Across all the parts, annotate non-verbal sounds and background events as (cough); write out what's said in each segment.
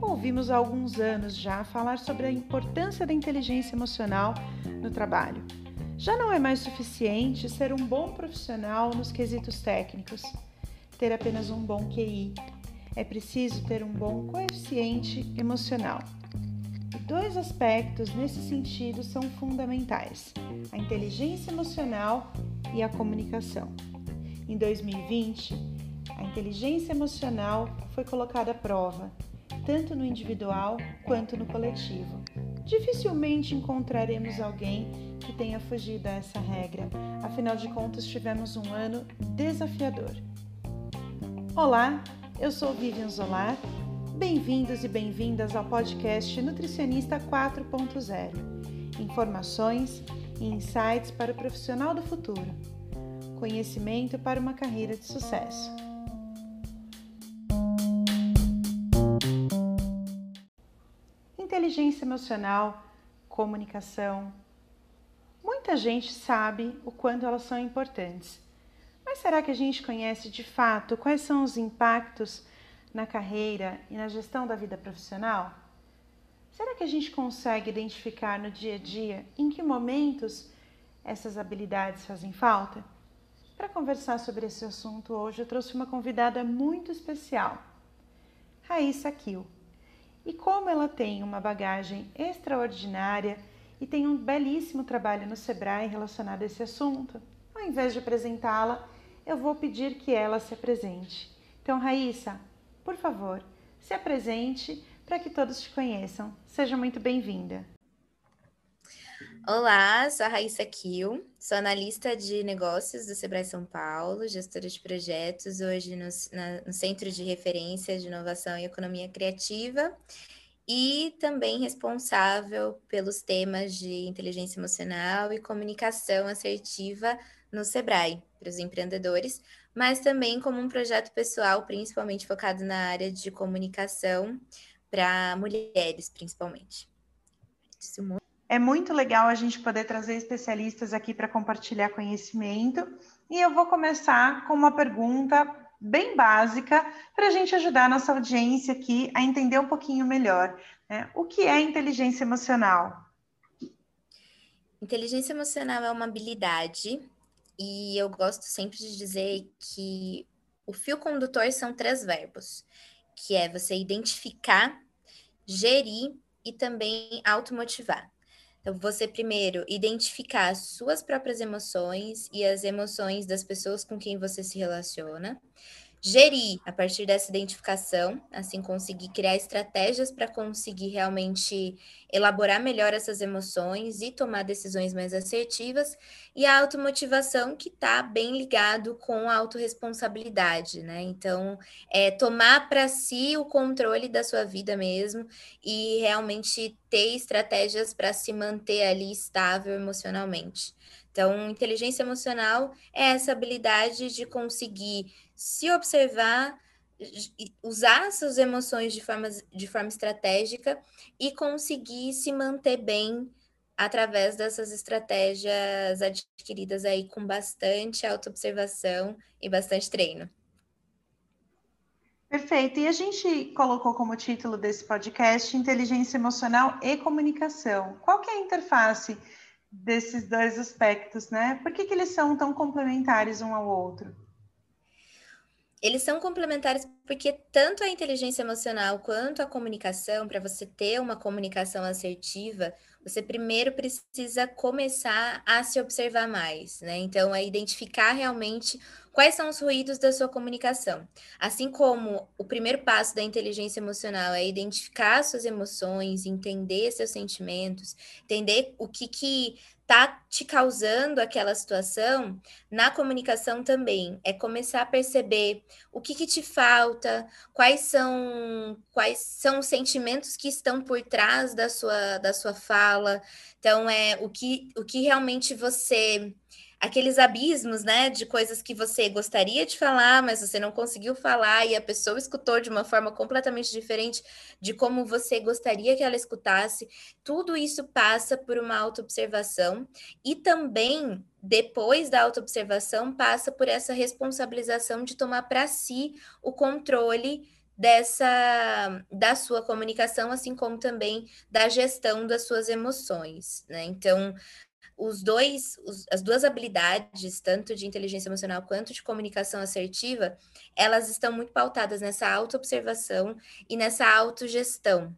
Ouvimos há alguns anos já falar sobre a importância da inteligência emocional no trabalho. Já não é mais suficiente ser um bom profissional nos quesitos técnicos, ter apenas um bom QI. É preciso ter um bom coeficiente emocional. E dois aspectos nesse sentido são fundamentais: a inteligência emocional e a comunicação. Em 2020, a inteligência emocional foi colocada à prova, tanto no individual quanto no coletivo. Dificilmente encontraremos alguém que tenha fugido a essa regra, afinal de contas, tivemos um ano desafiador. Olá, eu sou Vivian Zolar. Bem-vindos e bem-vindas ao podcast Nutricionista 4.0. Informações e insights para o profissional do futuro. Conhecimento para uma carreira de sucesso. Inteligência emocional, comunicação. Muita gente sabe o quanto elas são importantes. Mas será que a gente conhece de fato quais são os impactos na carreira e na gestão da vida profissional? Será que a gente consegue identificar no dia a dia em que momentos essas habilidades fazem falta? Para conversar sobre esse assunto hoje, eu trouxe uma convidada muito especial, Raíssa Kiel. E como ela tem uma bagagem extraordinária e tem um belíssimo trabalho no Sebrae relacionado a esse assunto, ao invés de apresentá-la, eu vou pedir que ela se apresente. Então, Raíssa, por favor, se apresente para que todos te conheçam. Seja muito bem-vinda. Olá, sou a Raíssa Kiel, sou analista de negócios do Sebrae São Paulo, gestora de projetos, hoje no, na, no Centro de Referência de Inovação e Economia Criativa, e também responsável pelos temas de inteligência emocional e comunicação assertiva no Sebrae, para os empreendedores, mas também como um projeto pessoal, principalmente focado na área de comunicação para mulheres, principalmente. Isso muito é muito legal a gente poder trazer especialistas aqui para compartilhar conhecimento. E eu vou começar com uma pergunta bem básica para a gente ajudar a nossa audiência aqui a entender um pouquinho melhor. Né? O que é inteligência emocional? Inteligência emocional é uma habilidade e eu gosto sempre de dizer que o fio condutor são três verbos, que é você identificar, gerir e também automotivar. Então, você primeiro identificar as suas próprias emoções e as emoções das pessoas com quem você se relaciona gerir a partir dessa identificação, assim conseguir criar estratégias para conseguir realmente elaborar melhor essas emoções e tomar decisões mais assertivas, e a automotivação que está bem ligado com a autorresponsabilidade, né? Então, é tomar para si o controle da sua vida mesmo e realmente ter estratégias para se manter ali estável emocionalmente. Então, inteligência emocional é essa habilidade de conseguir se observar, usar suas emoções de forma, de forma estratégica e conseguir se manter bem através dessas estratégias adquiridas aí com bastante autoobservação e bastante treino. Perfeito. E a gente colocou como título desse podcast Inteligência Emocional e Comunicação. Qual que é a interface desses dois aspectos, né? Por que, que eles são tão complementares um ao outro? Eles são complementares porque tanto a inteligência emocional quanto a comunicação, para você ter uma comunicação assertiva, você primeiro precisa começar a se observar mais, né? Então, é identificar realmente quais são os ruídos da sua comunicação. Assim como o primeiro passo da inteligência emocional é identificar suas emoções, entender seus sentimentos, entender o que que tá te causando aquela situação, na comunicação também é começar a perceber o que, que te falta, quais são quais são os sentimentos que estão por trás da sua da sua fala. Então é o que o que realmente você aqueles abismos, né, de coisas que você gostaria de falar, mas você não conseguiu falar e a pessoa escutou de uma forma completamente diferente de como você gostaria que ela escutasse. Tudo isso passa por uma autoobservação e também depois da autoobservação passa por essa responsabilização de tomar para si o controle dessa da sua comunicação, assim como também da gestão das suas emoções, né? Então, os dois, os, as duas habilidades, tanto de inteligência emocional quanto de comunicação assertiva, elas estão muito pautadas nessa autoobservação e nessa autogestão.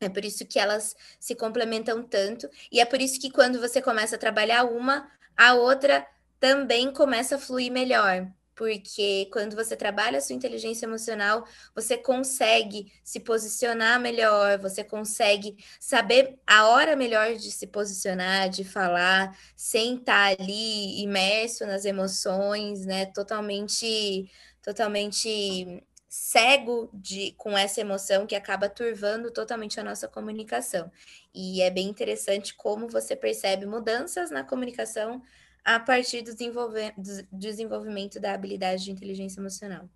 É por isso que elas se complementam tanto, e é por isso que quando você começa a trabalhar uma, a outra também começa a fluir melhor porque quando você trabalha a sua inteligência emocional, você consegue se posicionar melhor, você consegue saber a hora melhor de se posicionar, de falar, sem estar ali imerso nas emoções, né? Totalmente, totalmente cego de, com essa emoção que acaba turvando totalmente a nossa comunicação. E é bem interessante como você percebe mudanças na comunicação a partir do, desenvolvimento da habilidade de inteligência emocional.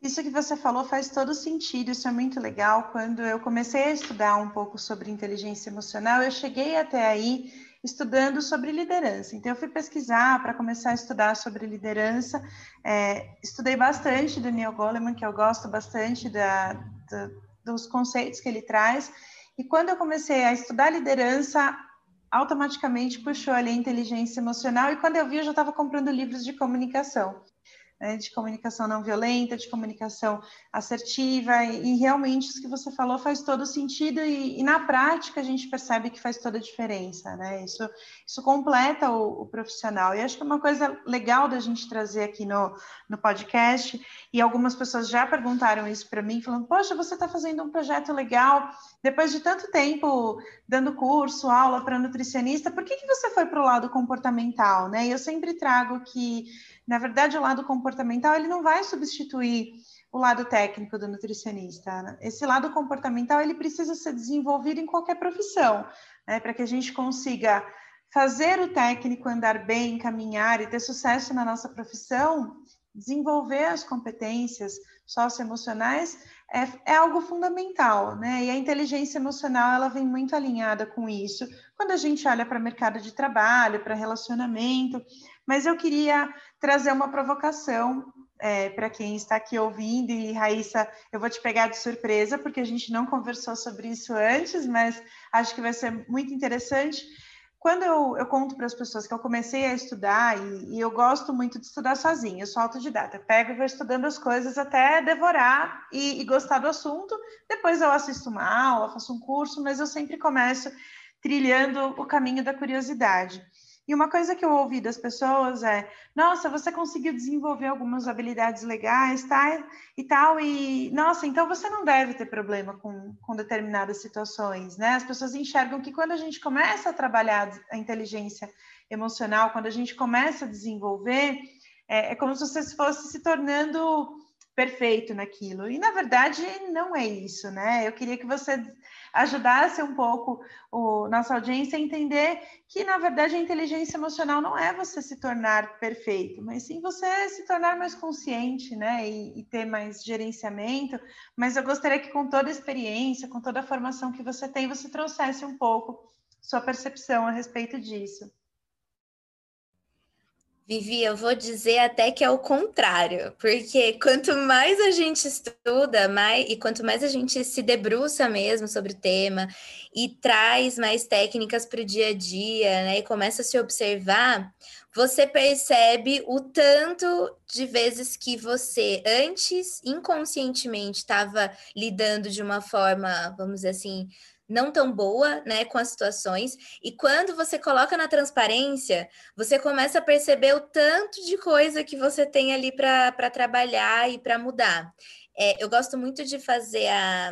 Isso que você falou faz todo sentido, isso é muito legal. Quando eu comecei a estudar um pouco sobre inteligência emocional, eu cheguei até aí estudando sobre liderança. Então, eu fui pesquisar para começar a estudar sobre liderança. É, estudei bastante do Neil Goleman, que eu gosto bastante da, da, dos conceitos que ele traz. E quando eu comecei a estudar liderança, automaticamente puxou ali a inteligência emocional e quando eu vi eu já estava comprando livros de comunicação né, de comunicação não violenta, de comunicação assertiva, e, realmente isso que você falou faz todo sentido, e, e, na prática a gente percebe que faz toda a diferença, né? Isso, isso completa o, o, profissional. E acho que é uma coisa legal da gente trazer aqui no, no podcast, e algumas pessoas já perguntaram isso para mim, falando, poxa, você está fazendo um projeto legal, depois de tanto tempo dando curso, aula para nutricionista, por que, que você foi para o lado comportamental, né? E eu sempre trago que na verdade, o lado comportamental ele não vai substituir o lado técnico do nutricionista. Né? Esse lado comportamental ele precisa ser desenvolvido em qualquer profissão, né? para que a gente consiga fazer o técnico andar bem, caminhar e ter sucesso na nossa profissão, desenvolver as competências socioemocionais é, é algo fundamental, né? E a inteligência emocional ela vem muito alinhada com isso. Quando a gente olha para o mercado de trabalho, para relacionamento, mas eu queria trazer uma provocação é, para quem está aqui ouvindo, e Raíssa, eu vou te pegar de surpresa, porque a gente não conversou sobre isso antes, mas acho que vai ser muito interessante. Quando eu, eu conto para as pessoas que eu comecei a estudar, e, e, eu gosto muito de estudar sozinha, eu sou autodidata, eu pego e vou estudando as coisas até devorar e, e gostar do assunto, depois eu assisto uma aula, faço um curso, mas eu sempre começo trilhando o caminho da curiosidade. E uma coisa que eu ouvi das pessoas é: nossa, você conseguiu desenvolver algumas habilidades legais, tá? E tal, e nossa, então você não deve ter problema com, com determinadas situações, né? As pessoas enxergam que quando a gente começa a trabalhar a inteligência emocional, quando a gente começa a desenvolver, é, é como se você fosse se tornando perfeito naquilo. E na verdade não é isso, né? Eu queria que você ajudasse um pouco o nossa audiência a entender que na verdade a inteligência emocional não é você se tornar perfeito, mas sim você se tornar mais consciente, né? E, e ter mais gerenciamento. Mas eu gostaria que com toda a experiência, com toda a formação que você tem, você trouxesse um pouco sua percepção a respeito disso. Vivi, eu vou dizer até que é o contrário, porque quanto mais a gente estuda, mais e quanto mais a gente se debruça mesmo sobre o tema e traz mais técnicas para o dia a dia, né, e começa a se observar, você percebe o tanto de vezes que você antes inconscientemente estava lidando de uma forma, vamos dizer assim, não tão boa, né, com as situações. E quando você coloca na transparência, você começa a perceber o tanto de coisa que você tem ali para trabalhar e para mudar. É, eu gosto muito de fazer a,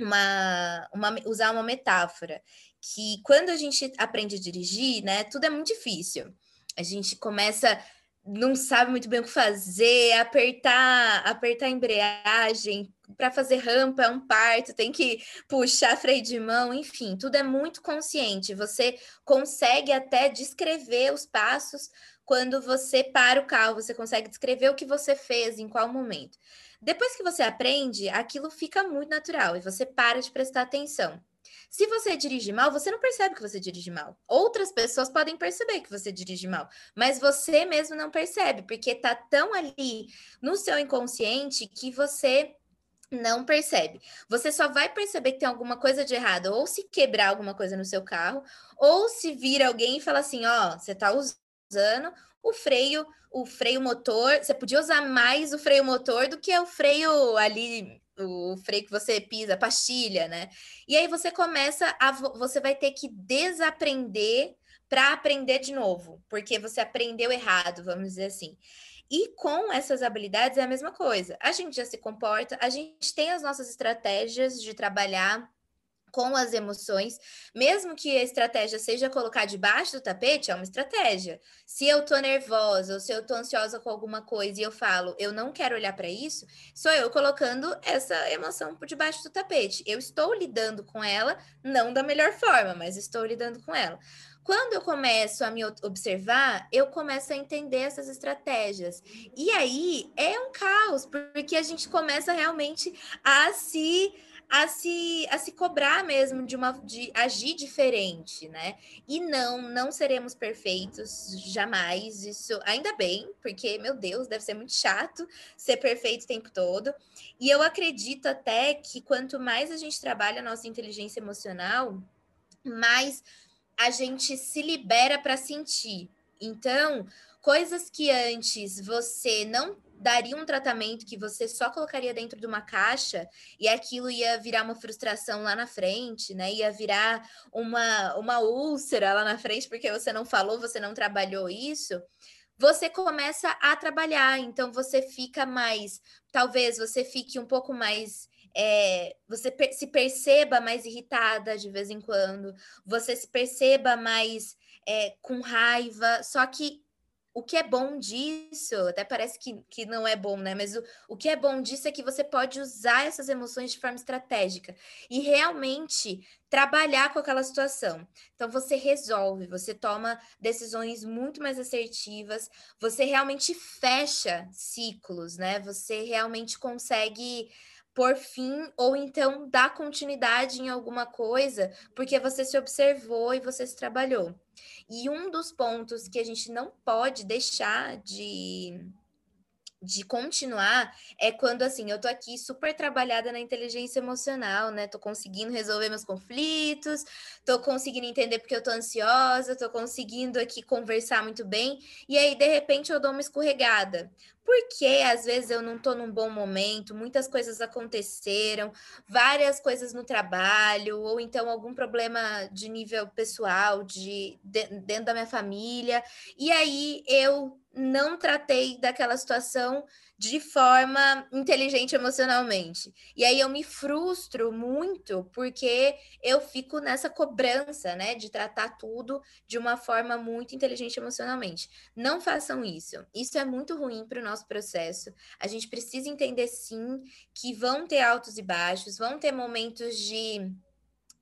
uma, uma, usar uma metáfora que quando a gente aprende a dirigir, né, tudo é muito difícil. A gente começa não sabe muito bem o que fazer, apertar, apertar a embreagem, para fazer rampa é um parto, tem que puxar freio de mão, enfim, tudo é muito consciente. Você consegue até descrever os passos quando você para o carro, você consegue descrever o que você fez, em qual momento. Depois que você aprende, aquilo fica muito natural e você para de prestar atenção. Se você dirige mal, você não percebe que você dirige mal. Outras pessoas podem perceber que você dirige mal, mas você mesmo não percebe, porque tá tão ali no seu inconsciente que você não percebe. Você só vai perceber que tem alguma coisa de errado, ou se quebrar alguma coisa no seu carro, ou se vir alguém e falar assim: ó, oh, você tá usando o freio, o freio motor, você podia usar mais o freio motor do que o freio ali o freio que você pisa, pastilha, né? E aí você começa a você vai ter que desaprender para aprender de novo, porque você aprendeu errado, vamos dizer assim. E com essas habilidades é a mesma coisa. A gente já se comporta, a gente tem as nossas estratégias de trabalhar com as emoções, mesmo que a estratégia seja colocar debaixo do tapete, é uma estratégia. Se eu tô nervosa ou se eu tô ansiosa com alguma coisa e eu falo, eu não quero olhar para isso, sou eu colocando essa emoção por debaixo do tapete. Eu estou lidando com ela, não da melhor forma, mas estou lidando com ela. Quando eu começo a me observar, eu começo a entender essas estratégias. E aí é um caos, porque a gente começa realmente a se a se, a se cobrar mesmo de uma de agir diferente, né? E não, não seremos perfeitos jamais. Isso ainda bem, porque meu Deus, deve ser muito chato ser perfeito o tempo todo. E eu acredito até que quanto mais a gente trabalha a nossa inteligência emocional, mais a gente se libera para sentir. Então, coisas que antes você não daria um tratamento que você só colocaria dentro de uma caixa e aquilo ia virar uma frustração lá na frente, né? Ia virar uma, uma úlcera lá na frente porque você não falou, você não trabalhou isso. Você começa a trabalhar, então você fica mais, talvez você fique um pouco mais é, você se perceba mais irritada de vez em quando, você se perceba mais é, com raiva, só que o que é bom disso, até parece que, que não é bom, né? Mas o, o que é bom disso é que você pode usar essas emoções de forma estratégica e realmente trabalhar com aquela situação. Então, você resolve, você toma decisões muito mais assertivas, você realmente fecha ciclos, né? Você realmente consegue por fim, ou então dar continuidade em alguma coisa, porque você se observou e você se trabalhou. E um dos pontos que a gente não pode deixar de de continuar é quando assim eu tô aqui super trabalhada na inteligência emocional, né? Tô conseguindo resolver meus conflitos, tô conseguindo entender porque eu tô ansiosa, tô conseguindo aqui conversar muito bem, e aí de repente eu dou uma escorregada. Porque às vezes eu não tô num bom momento, muitas coisas aconteceram, várias coisas no trabalho, ou então algum problema de nível pessoal, de, de dentro da minha família, e aí eu não tratei daquela situação de forma inteligente emocionalmente. E aí eu me frustro muito porque eu fico nessa cobrança, né, de tratar tudo de uma forma muito inteligente emocionalmente. Não façam isso. Isso é muito ruim para o nosso processo. A gente precisa entender sim que vão ter altos e baixos, vão ter momentos de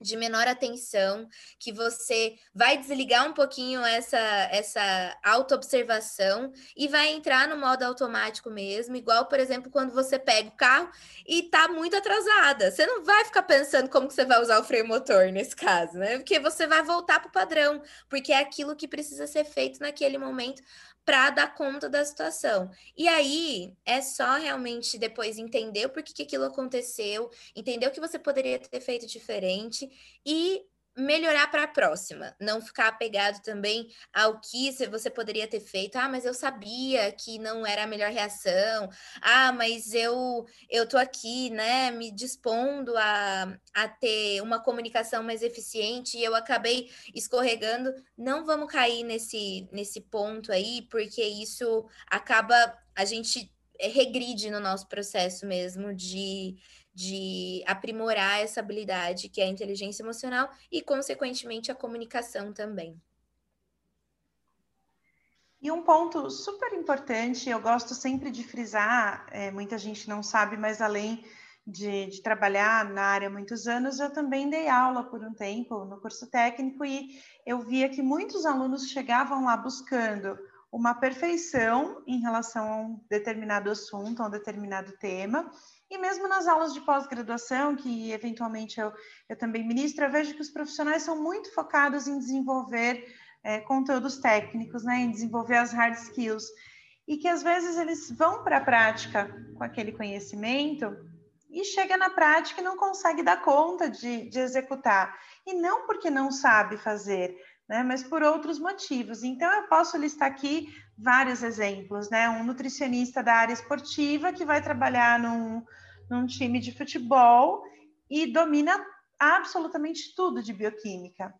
de menor atenção, que você vai desligar um pouquinho essa essa autoobservação e vai entrar no modo automático mesmo, igual, por exemplo, quando você pega o carro e tá muito atrasada. Você não vai ficar pensando como que você vai usar o freio motor nesse caso, né? Porque você vai voltar para o padrão, porque é aquilo que precisa ser feito naquele momento para dar conta da situação. E aí é só realmente depois entender o porquê que aquilo aconteceu, entender o que você poderia ter feito diferente e melhorar para a próxima, não ficar apegado também ao que você poderia ter feito. Ah, mas eu sabia que não era a melhor reação. Ah, mas eu eu tô aqui, né, me dispondo a, a ter uma comunicação mais eficiente e eu acabei escorregando. Não vamos cair nesse nesse ponto aí, porque isso acaba a gente regride no nosso processo mesmo de de aprimorar essa habilidade que é a inteligência emocional e, consequentemente, a comunicação também. E um ponto super importante, eu gosto sempre de frisar, é, muita gente não sabe, mas além de, de, trabalhar na área há muitos anos, eu também dei aula por um tempo no curso técnico e eu via que muitos alunos chegavam lá buscando uma perfeição em relação a um determinado assunto, a um determinado tema. E mesmo nas aulas de pós-graduação, que eventualmente eu, eu também ministro, eu vejo que os profissionais são muito focados em desenvolver é, conteúdos técnicos, né, em desenvolver as hard skills, e que às vezes eles vão para a prática com aquele conhecimento e chega na prática e não consegue dar conta de, de executar. E não porque não sabe fazer, né, mas por outros motivos. Então, eu posso listar aqui vários exemplos, né? Um nutricionista da área esportiva que vai trabalhar num, num time de futebol e domina absolutamente tudo de bioquímica,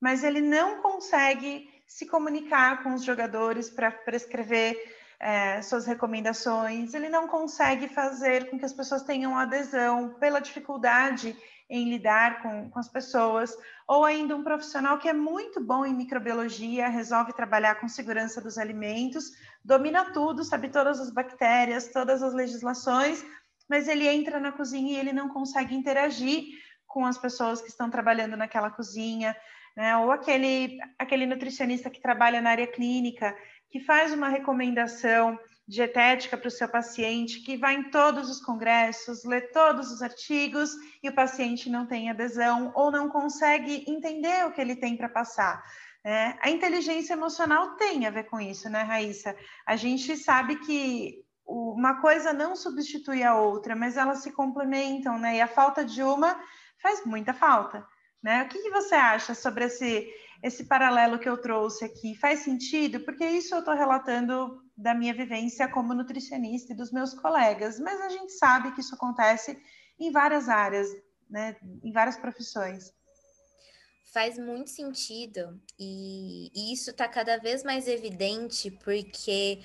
mas ele não consegue se comunicar com os jogadores para prescrever é, suas recomendações, ele não consegue fazer com que as pessoas tenham adesão pela dificuldade em lidar com, com as pessoas, ou ainda um profissional que é muito bom em microbiologia, resolve trabalhar com segurança dos alimentos, domina tudo, sabe todas as bactérias, todas as legislações, mas ele entra na cozinha e ele não consegue interagir com as pessoas que estão trabalhando naquela cozinha, né? Ou aquele, aquele nutricionista que trabalha na área clínica, que faz uma recomendação dietética para o seu paciente, que vai em todos os congressos, lê todos os artigos e o paciente não tem adesão ou não consegue entender o que ele tem para passar. É, a inteligência emocional tem a ver com isso, né, Raíssa? A gente sabe que uma coisa não substitui a outra, mas elas se complementam, né? E a falta de uma faz muita falta, né? O que, que você acha sobre esse, esse paralelo que eu trouxe aqui? Faz sentido? Porque isso eu estou relatando da minha vivência como nutricionista e dos meus colegas, mas a gente sabe que isso acontece em várias áreas, né, em várias profissões. Faz muito sentido e, e isso está cada vez mais evidente porque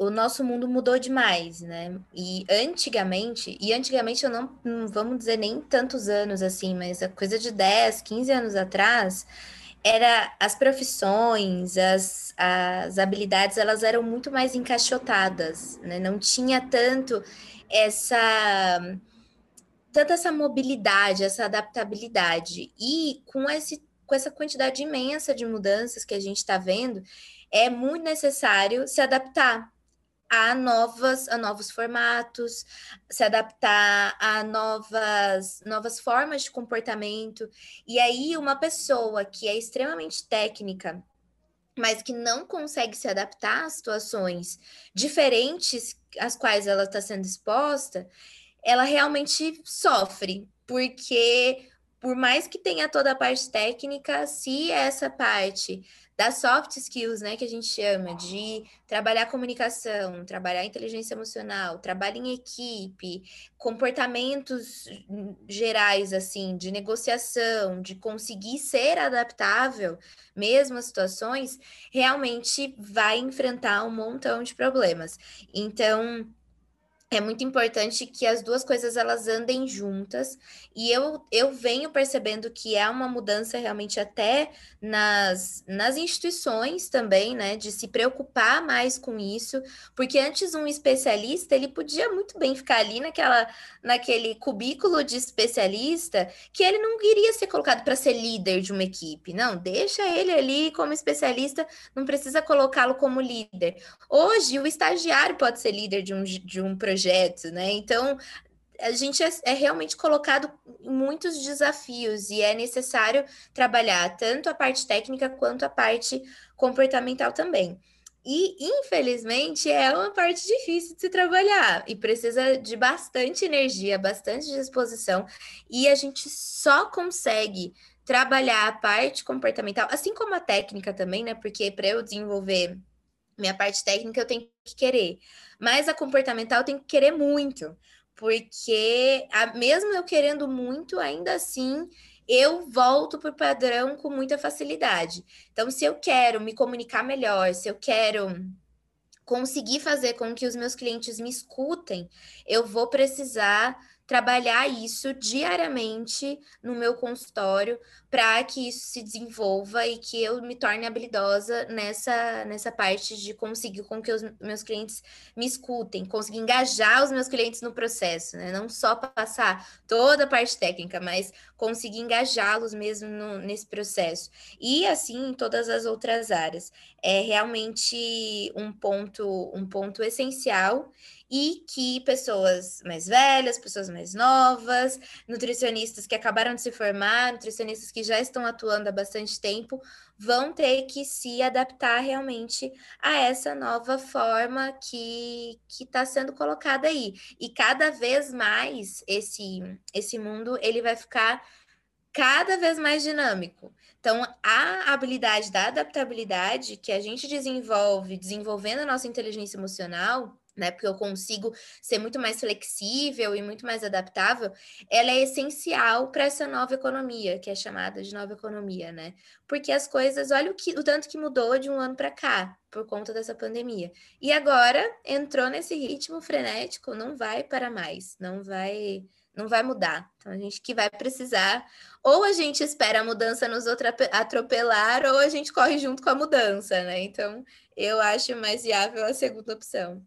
o nosso mundo mudou demais, né? E antigamente, e antigamente eu não, não vamos dizer nem tantos anos assim, mas a coisa de 10, 15 anos atrás, era as profissões, as, as habilidades, elas eram muito mais encaixotadas, né? Não tinha tanto essa tanta essa mobilidade, essa adaptabilidade. E com esse com essa quantidade imensa de mudanças que a gente está vendo, é muito necessário se adaptar a novas a novos formatos, se adaptar a novas novas formas de comportamento. E aí uma pessoa que é extremamente técnica, mas que não consegue se adaptar a situações diferentes às quais ela está sendo exposta, ela realmente sofre, porque por mais que tenha toda a parte técnica, se essa parte das soft skills, né, que a gente chama de trabalhar comunicação, trabalhar inteligência emocional, trabalho em equipe, comportamentos gerais assim, de negociação, de conseguir ser adaptável mesmo às situações, realmente vai enfrentar um montão de problemas. Então, é muito importante que as duas coisas elas andem juntas. E eu, eu venho percebendo que é uma mudança realmente até nas, nas instituições também, né, de se preocupar mais com isso, porque antes um especialista ele podia muito bem ficar ali naquela naquele cubículo de especialista que ele não iria ser colocado para ser líder de uma equipe, não, deixa ele ali como especialista, não precisa colocá-lo como líder. Hoje o estagiário pode ser líder de um, de um projeto projeto, né? Então, a gente é, é, realmente colocado muitos desafios e é necessário trabalhar tanto a parte técnica quanto a parte comportamental também. E, infelizmente, é uma parte difícil de se trabalhar e precisa de bastante energia, bastante disposição, e a gente só consegue trabalhar a parte comportamental, assim como a técnica também, né? Porque para eu desenvolver minha parte técnica, eu tenho que querer. Mas a comportamental tem que querer muito, porque a, mesmo eu querendo muito, ainda assim eu volto para o padrão com muita facilidade. Então, se eu quero me comunicar melhor, se eu quero conseguir fazer com que os meus clientes me escutem, eu vou precisar trabalhar isso diariamente no meu consultório para que isso se desenvolva e que eu me torne habilidosa nessa, nessa parte de conseguir com que os meus clientes me escutem, conseguir engajar os meus clientes no processo, né? Não só passar toda a parte técnica, mas conseguir engajá-los mesmo no, nesse processo. E assim em todas as outras áreas. É realmente um ponto, um ponto essencial e que pessoas mais velhas, pessoas mais novas, nutricionistas que acabaram de se formar, nutricionistas que já estão atuando há bastante tempo, vão ter que se adaptar realmente a essa nova forma que está sendo colocada aí. E cada vez mais esse, esse mundo ele vai ficar cada vez mais dinâmico. Então, a habilidade da adaptabilidade que a gente desenvolve, desenvolvendo a nossa inteligência emocional, né? Porque eu consigo ser muito mais flexível e muito mais adaptável, ela é essencial para essa nova economia, que é chamada de nova economia, né? Porque as coisas, olha o, que, o tanto que mudou de um ano para cá, por conta dessa pandemia. E agora entrou nesse ritmo frenético, não vai para mais, não vai não vai mudar. Então a gente que vai precisar, ou a gente espera a mudança nos atropelar, ou a gente corre junto com a mudança, né? Então eu acho mais viável a segunda opção.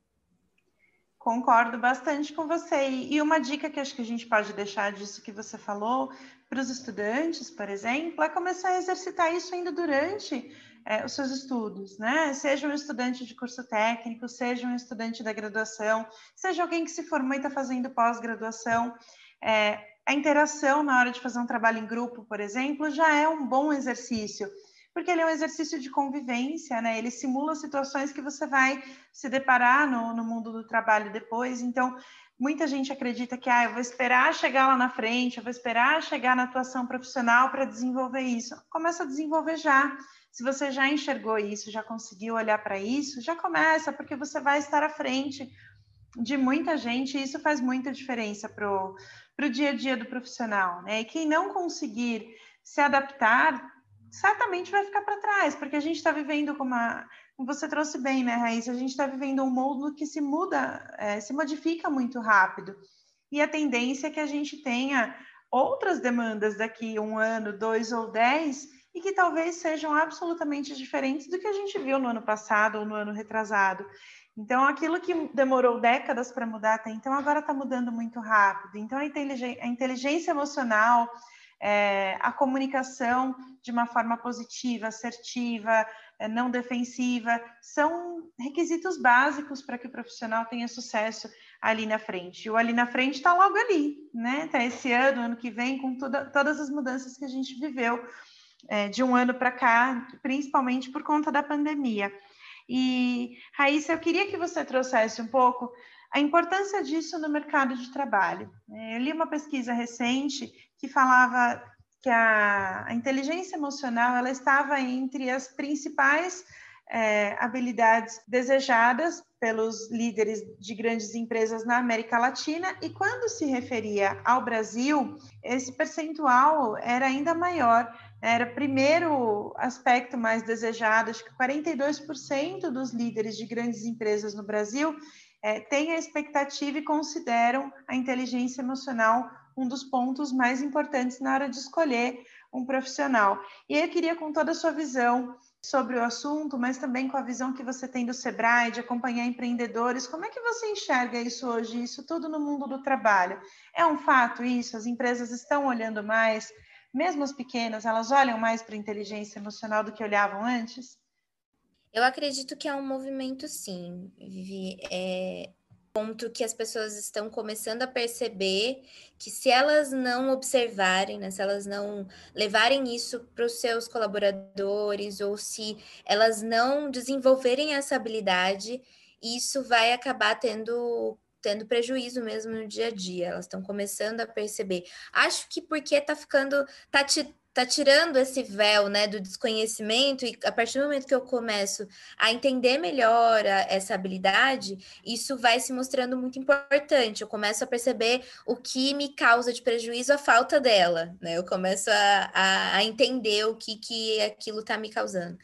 Concordo bastante com você. E uma dica que acho que a gente pode deixar disso que você falou para os estudantes, por exemplo, é começar a exercitar isso ainda durante é, os seus estudos, né? Seja um estudante de curso técnico, seja um estudante da graduação, seja alguém que se formou e está fazendo pós-graduação. É, a interação na hora de fazer um trabalho em grupo, por exemplo, já é um bom exercício porque ele é um exercício de convivência, né? Ele simula situações que você vai se deparar no, no mundo do trabalho depois. Então, muita gente acredita que ah, eu vou esperar chegar lá na frente, eu vou esperar chegar na atuação profissional para desenvolver isso. Começa a desenvolver já. Se você já enxergou isso, já conseguiu olhar para isso, já começa, porque você vai estar à frente de muita gente e isso faz muita diferença para o dia a dia do profissional. Né? E quem não conseguir se adaptar certamente vai ficar para trás, porque a gente está vivendo como, a, você trouxe bem, né, Raíssa? A gente está vivendo um mundo que se muda, é, se modifica muito rápido. E a tendência é que a gente tenha outras demandas daqui um ano, dois ou dez, e que talvez sejam absolutamente diferentes do que a gente viu no ano passado ou no ano retrasado. Então, aquilo que demorou décadas para mudar até então, agora está mudando muito rápido. Então, a inteligência emocional, é, a comunicação de uma forma positiva, assertiva, é, não defensiva, são requisitos básicos para que o profissional tenha sucesso ali na frente. E o ali na frente está logo ali, né? Está esse ano, ano que vem, com toda, todas as mudanças que a gente viveu é, de um ano para cá, principalmente por conta da pandemia. E, Raíssa, eu queria que você trouxesse um pouco a importância disso no mercado de trabalho. É, eu li uma pesquisa recente que falava que a, a inteligência emocional ela estava entre as principais é, habilidades desejadas pelos líderes de grandes empresas na América Latina, e quando se referia ao Brasil, esse percentual era ainda maior. Era o primeiro aspecto mais desejado, acho que 42% dos líderes de grandes empresas no Brasil é, têm a expectativa e consideram a inteligência emocional um dos pontos mais importantes na hora de escolher um profissional. E eu queria, com toda a sua visão sobre o assunto, mas também com a visão que você tem do Sebrae, de acompanhar empreendedores, como é que você enxerga isso hoje, isso tudo no mundo do trabalho? É um fato isso? As empresas estão olhando mais, mesmo as pequenas, elas olham mais para a inteligência emocional do que olhavam antes? Eu acredito que é um movimento, sim, Vivi. É ponto que as pessoas estão começando a perceber que se elas não observarem, né, se elas não levarem isso para os seus colaboradores ou se elas não desenvolverem essa habilidade, isso vai acabar tendo tendo prejuízo mesmo no dia a dia. Elas estão começando a perceber. Acho que porque tá ficando tá te tá tirando esse véu, né, do desconhecimento e a partir do momento que eu começo a entender melhor a, essa habilidade, isso vai se mostrando muito importante. Eu começo a perceber o que me causa de prejuízo a falta dela, né? Eu começo a, a, a entender o que que aquilo está me causando.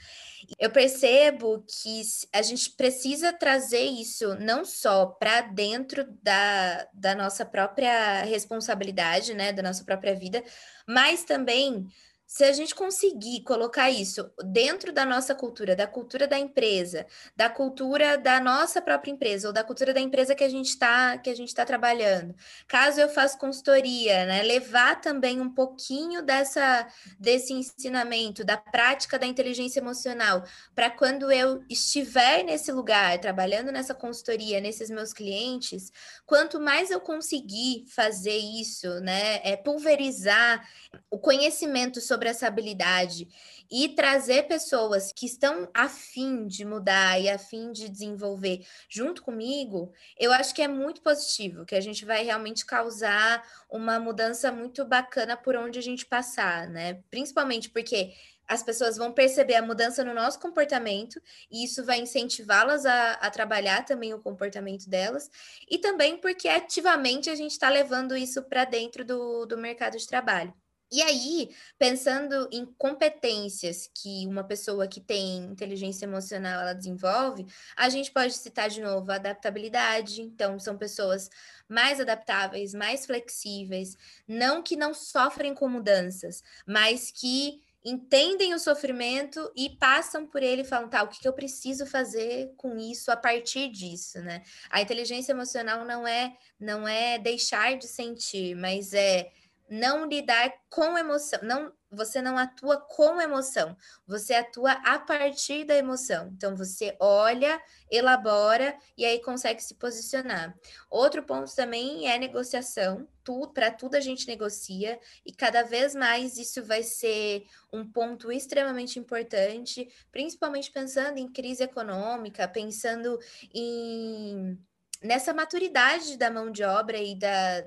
Eu percebo que a gente precisa trazer isso não só para dentro da, da nossa própria responsabilidade, né, da nossa própria vida, mas também se a gente conseguir colocar isso dentro da nossa cultura, da cultura da empresa, da cultura da nossa própria empresa, ou da cultura da empresa que a gente está que a gente está trabalhando, caso eu faça consultoria, né, levar também um pouquinho dessa desse ensinamento, da prática da inteligência emocional, para quando eu estiver nesse lugar, trabalhando nessa consultoria, nesses meus clientes, quanto mais eu conseguir fazer isso, né, é pulverizar o conhecimento sobre sobre essa habilidade e trazer pessoas que estão afim de mudar e afim de desenvolver junto comigo, eu acho que é muito positivo, que a gente vai realmente causar uma mudança muito bacana por onde a gente passar, né? Principalmente porque as pessoas vão perceber a mudança no nosso comportamento e isso vai incentivá-las a, a, trabalhar também o comportamento delas, e também porque ativamente a gente está levando isso para dentro do, do mercado de trabalho. E aí, pensando em competências que uma pessoa que tem inteligência emocional ela desenvolve, a gente pode citar de novo a adaptabilidade. Então, são pessoas mais adaptáveis, mais flexíveis, não que não sofrem com mudanças, mas que entendem o sofrimento e passam por ele e falam, tá, o que, que eu preciso fazer com isso a partir disso, né? A inteligência emocional não é não é deixar de sentir, mas é não lidar com emoção, não, você não atua com emoção, você atua a partir da emoção. Então você olha, elabora e aí consegue se posicionar. Outro ponto também é negociação. Tudo, para tudo a gente negocia e cada vez mais isso vai ser um ponto extremamente importante, principalmente pensando em crise econômica, pensando em nessa maturidade da mão de obra e da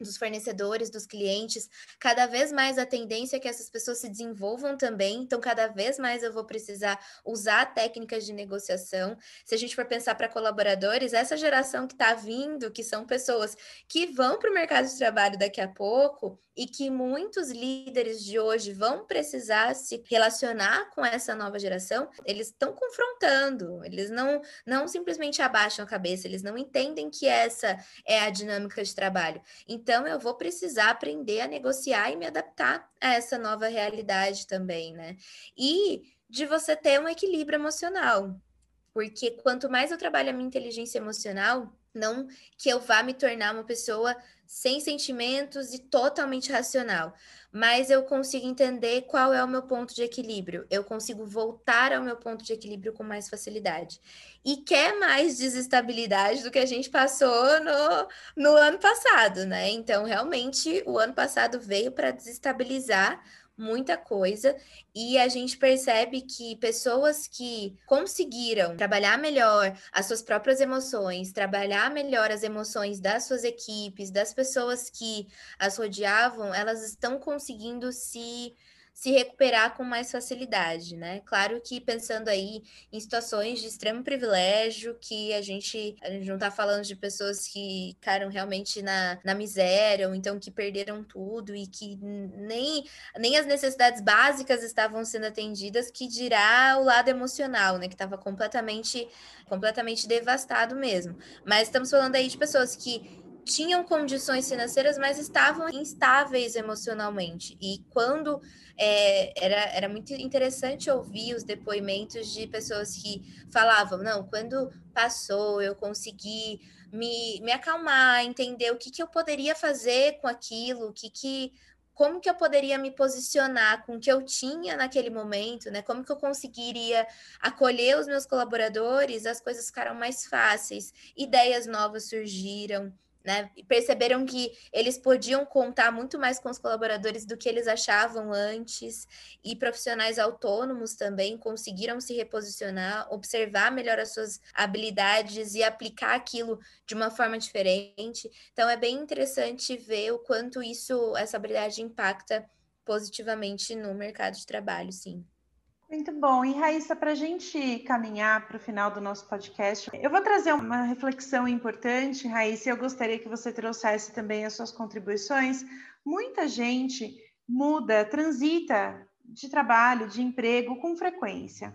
dos fornecedores, dos clientes, cada vez mais a tendência é que essas pessoas se desenvolvam também, então cada vez mais eu vou precisar usar técnicas de negociação. Se a gente for pensar para colaboradores, essa geração que está vindo, que são pessoas que vão para o mercado de trabalho daqui a pouco, e que muitos líderes de hoje vão precisar se relacionar com essa nova geração, eles estão confrontando, eles não, não simplesmente abaixam a cabeça, eles não entendem que essa é a dinâmica de trabalho. Então, eu vou precisar aprender a negociar e me adaptar a essa nova realidade também, né? E de você ter um equilíbrio emocional, porque quanto mais eu trabalho a minha inteligência emocional, não que eu vá me tornar uma pessoa sem sentimentos e totalmente racional, mas eu consigo entender qual é o meu ponto de equilíbrio. Eu consigo voltar ao meu ponto de equilíbrio com mais facilidade. E quer mais desestabilidade do que a gente passou no, no ano passado, né? Então, realmente, o ano passado veio para desestabilizar muita coisa e a gente percebe que pessoas que conseguiram trabalhar melhor as suas próprias emoções, trabalhar melhor as emoções das suas equipes, das pessoas que as rodeavam, elas estão conseguindo se se recuperar com mais facilidade, né? Claro que pensando aí em situações de extremo privilégio, que a gente, a gente não está falando de pessoas que ficaram realmente na, na miséria, ou então que perderam tudo e que nem, nem as necessidades básicas estavam sendo atendidas, que dirá o lado emocional, né? Que estava completamente, completamente devastado mesmo. Mas estamos falando aí de pessoas que tinham condições financeiras, mas estavam instáveis emocionalmente. E quando é, era, era muito interessante ouvir os depoimentos de pessoas que falavam: não, quando passou, eu consegui me, me acalmar, entender o que, que eu poderia fazer com aquilo, o que, que como que eu poderia me posicionar com o que eu tinha naquele momento, né? Como que eu conseguiria acolher os meus colaboradores, as coisas ficaram mais fáceis, ideias novas surgiram né? Perceberam que eles podiam contar muito mais com os colaboradores do que eles achavam antes, e profissionais autônomos também conseguiram se reposicionar, observar melhor as suas habilidades e aplicar aquilo de uma forma diferente. Então é bem interessante ver o quanto isso, essa habilidade impacta positivamente no mercado de trabalho, sim. Muito bom. E Raíssa, para a gente caminhar para o final do nosso podcast, eu vou trazer uma reflexão importante, Raíssa, e eu gostaria que você trouxesse também as suas contribuições. Muita gente muda, transita de trabalho, de emprego com frequência.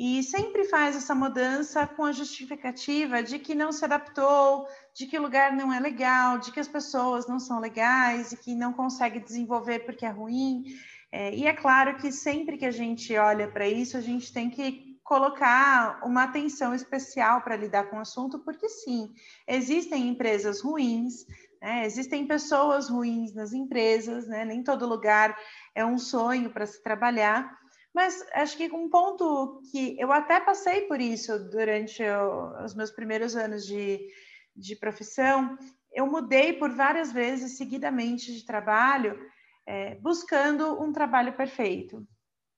e sempre faz essa mudança com a justificativa de que não se adaptou, de que o lugar não é legal, de que as pessoas não são legais e que não consegue desenvolver porque é ruim. É, e é claro que sempre que a gente olha para isso, a gente tem que colocar uma atenção especial para lidar com o assunto, porque sim, existem empresas ruins, né? existem pessoas ruins nas empresas, né? nem todo lugar é um sonho para se trabalhar. Mas acho que um ponto que eu até passei por isso durante o, os meus primeiros anos de, de profissão, eu mudei por várias vezes seguidamente de trabalho, é, buscando um trabalho perfeito.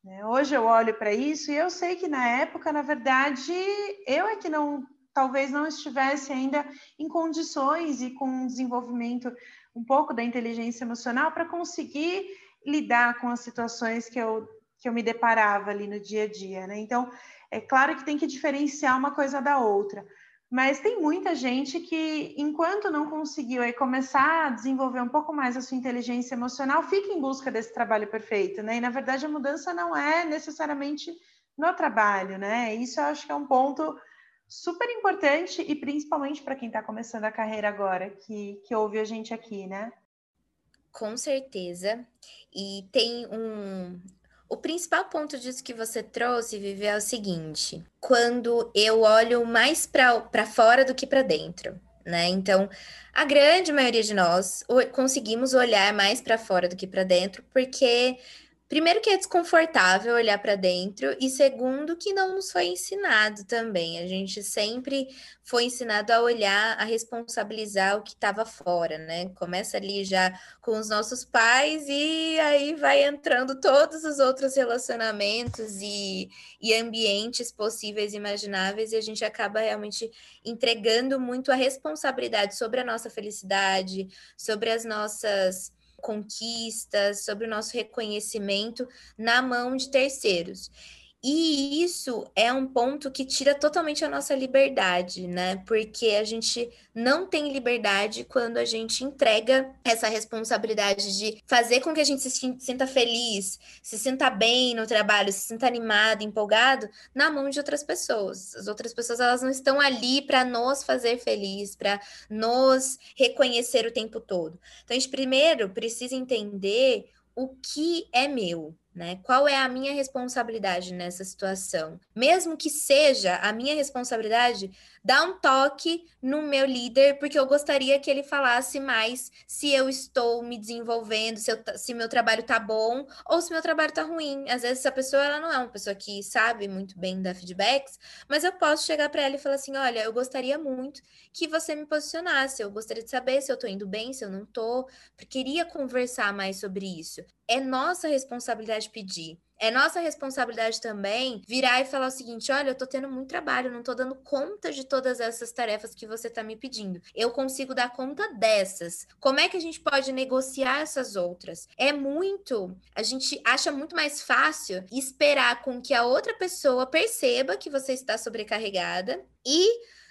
Né? Hoje eu olho para isso e eu sei que na época, na verdade, eu é que não, talvez não estivesse ainda em condições e com um desenvolvimento um pouco da inteligência emocional para conseguir lidar com as situações que eu que eu me deparava ali no dia a dia, né? Então, é claro que tem que diferenciar uma coisa da outra, mas tem muita gente que, enquanto não conseguiu aí começar a desenvolver um pouco mais a sua inteligência emocional, fica em busca desse trabalho perfeito, né? E na verdade a mudança não é necessariamente no trabalho, né? Isso eu acho que é um ponto super importante e principalmente para quem está começando a carreira agora, que, que ouve a gente aqui, né? Com certeza. E tem um, o principal ponto disso que você trouxe, Vivi, é o seguinte: quando eu olho mais para fora do que para dentro, né? Então, a grande maioria de nós conseguimos olhar mais para fora do que para dentro, porque Primeiro que é desconfortável olhar para dentro e segundo que não nos foi ensinado também. A gente sempre foi ensinado a olhar, a responsabilizar o que estava fora, né? Começa ali já com os nossos pais e aí vai entrando todos os outros relacionamentos e, e ambientes possíveis imagináveis e a gente acaba realmente entregando muito a responsabilidade sobre a nossa felicidade, sobre as nossas conquistas, sobre o nosso reconhecimento na mão de terceiros. E isso é um ponto que tira totalmente a nossa liberdade, né? Porque a gente não tem liberdade quando a gente entrega essa responsabilidade de fazer com que a gente se sinta feliz, se sinta bem no trabalho, se sinta animado, empolgado, na mão de outras pessoas. As outras pessoas elas não estão ali para nos fazer feliz, para nos reconhecer o tempo todo. Então a gente primeiro precisa entender o que é meu, né? Qual é a minha responsabilidade nessa situação? Mesmo que seja a minha responsabilidade, dá um toque no meu líder, porque eu gostaria que ele falasse mais se eu estou me desenvolvendo, se, eu, se meu trabalho tá bom ou se meu trabalho tá ruim. Às vezes essa pessoa ela não é uma pessoa que sabe muito bem dar feedbacks, mas eu posso chegar para ela e falar assim: olha, eu gostaria muito que você me posicionasse, eu gostaria de saber se eu tô indo bem, se eu não tô, queria conversar mais sobre isso. É nossa responsabilidade pedir. É nossa responsabilidade também virar e falar o seguinte: olha, eu tô tendo muito trabalho, não tô dando conta de todas essas tarefas que você tá me pedindo. Eu consigo dar conta dessas. Como é que a gente pode negociar essas outras? É muito. A gente acha muito mais fácil esperar com que a outra pessoa perceba que você está sobrecarregada e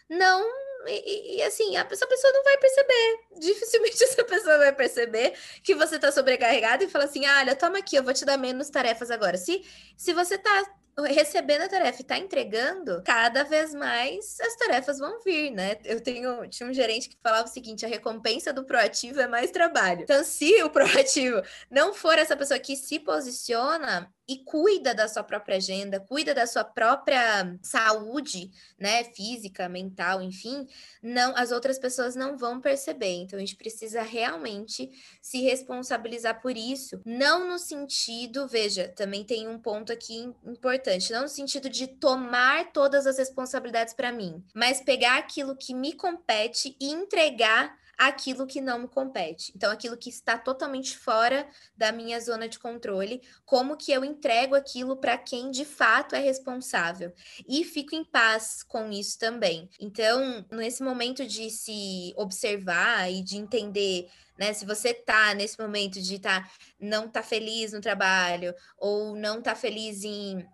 não e, e, assim, a, essa pessoa não vai perceber. (laughs) Dificilmente essa pessoa vai perceber que você está sobrecarregado e fala assim: ah, olha, toma aqui, eu vou te dar menos tarefas agora. Se, se você está recebendo a tarefa e está entregando, cada vez mais as tarefas vão vir, né? Eu tenho tinha um gerente que falava o seguinte: a recompensa do proativo é mais trabalho. Então, se o (laughs) proativo não for essa pessoa que se posiciona, e cuida da sua própria agenda, cuida da sua própria saúde, né, física, mental, enfim, não, as outras pessoas não vão perceber. Então a gente precisa realmente se responsabilizar por isso, não no sentido, veja, também tem um ponto aqui importante, não no sentido de tomar todas as responsabilidades para mim, mas pegar aquilo que me compete e entregar aquilo que não me compete. Então, aquilo que está totalmente fora da minha zona de controle, como que eu entrego aquilo para quem de fato é responsável. E fico em paz com isso também. Então, nesse momento de se observar e de entender né? Se você tá nesse momento de tá, não tá feliz no trabalho, ou não tá feliz em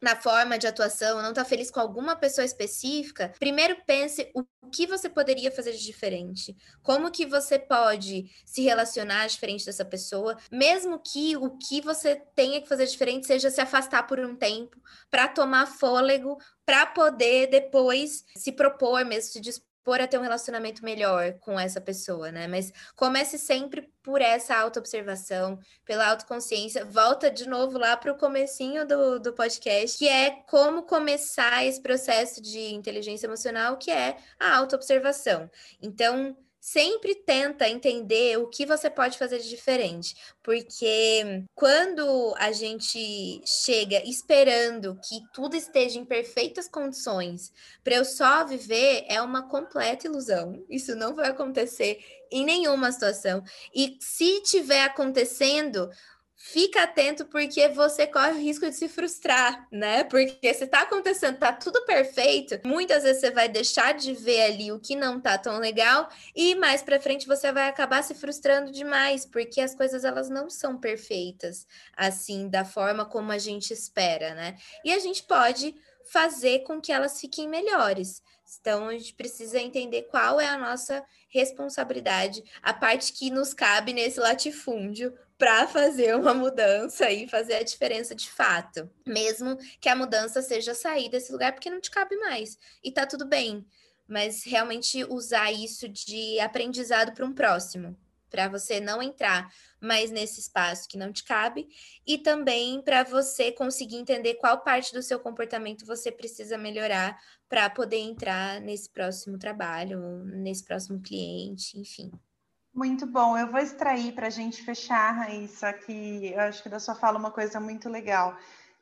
na forma de atuação, não está feliz com alguma pessoa específica, primeiro pense o que você poderia fazer de diferente? Como que você pode se relacionar diferente dessa pessoa, mesmo que o que você tenha que fazer diferente seja se afastar por um tempo, para tomar fôlego, para poder depois se propor mesmo, se dispor por a ter um relacionamento melhor com essa pessoa, né? Mas comece sempre por essa autoobservação, pela autoconsciência. Volta de novo lá para o comecinho do, do podcast, que é como começar esse processo de inteligência emocional, que é a autoobservação. Então, sempre tenta entender o que você pode fazer de diferente, porque quando a gente chega esperando que tudo esteja em perfeitas condições para eu só viver, é uma completa ilusão. Isso não vai acontecer em nenhuma situação. E se tiver acontecendo, fica atento porque você corre o risco de se frustrar, né? Porque se tá acontecendo, tá tudo perfeito, muitas vezes você vai deixar de ver ali o que não tá tão legal e mais para frente você vai acabar se frustrando demais, porque as coisas elas não são perfeitas assim da forma como a gente espera, né? E a gente pode fazer com que elas fiquem melhores. Então, a gente precisa entender qual é a nossa responsabilidade, a parte que nos cabe nesse latifúndio para fazer uma mudança e fazer a diferença de fato. Mesmo que a mudança seja sair desse lugar porque não te cabe mais. E tá tudo bem. Mas realmente usar isso de aprendizado para um próximo, para você não entrar mais nesse espaço que não te cabe e também para você conseguir entender qual parte do seu comportamento você precisa melhorar para poder entrar nesse próximo trabalho, nesse próximo cliente, enfim. Muito bom. Eu vou extrair para a gente fechar, Raíssa, aqui, eu acho que da sua fala uma coisa muito legal.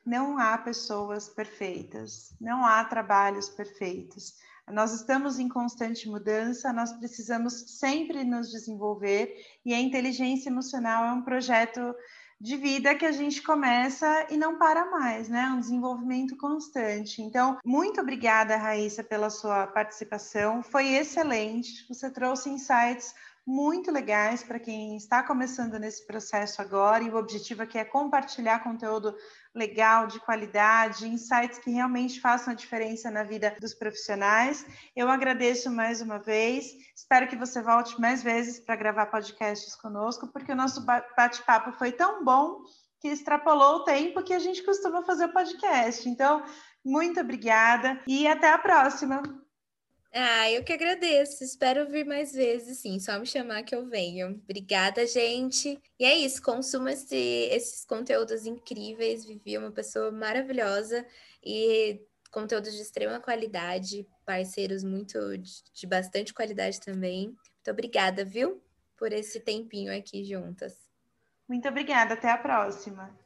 Não há pessoas perfeitas, não há trabalhos perfeitos. Nós estamos em constante mudança, nós precisamos sempre nos desenvolver e a inteligência emocional é um projeto de vida que a gente começa e não para mais, né? Um desenvolvimento constante. Então, muito obrigada, Raíssa, pela sua participação. Foi excelente. Você trouxe insights muito legais para quem está começando nesse processo agora, e o objetivo aqui é compartilhar conteúdo legal, de qualidade, insights que realmente façam a diferença na vida dos profissionais. Eu agradeço mais uma vez, espero que você volte mais vezes para gravar podcasts conosco, porque o nosso bate-papo foi tão bom que extrapolou o tempo que a gente costuma fazer o podcast. Então, muito obrigada e até a próxima! Ah, eu que agradeço. Espero vir mais vezes, sim. Só me chamar que eu venho. Obrigada, gente. E é isso. Consuma esse, esses conteúdos incríveis. Vivi uma pessoa maravilhosa e conteúdos de extrema qualidade, parceiros muito de, de bastante qualidade também. Muito obrigada, viu? Por esse tempinho aqui juntas. Muito obrigada. Até a próxima.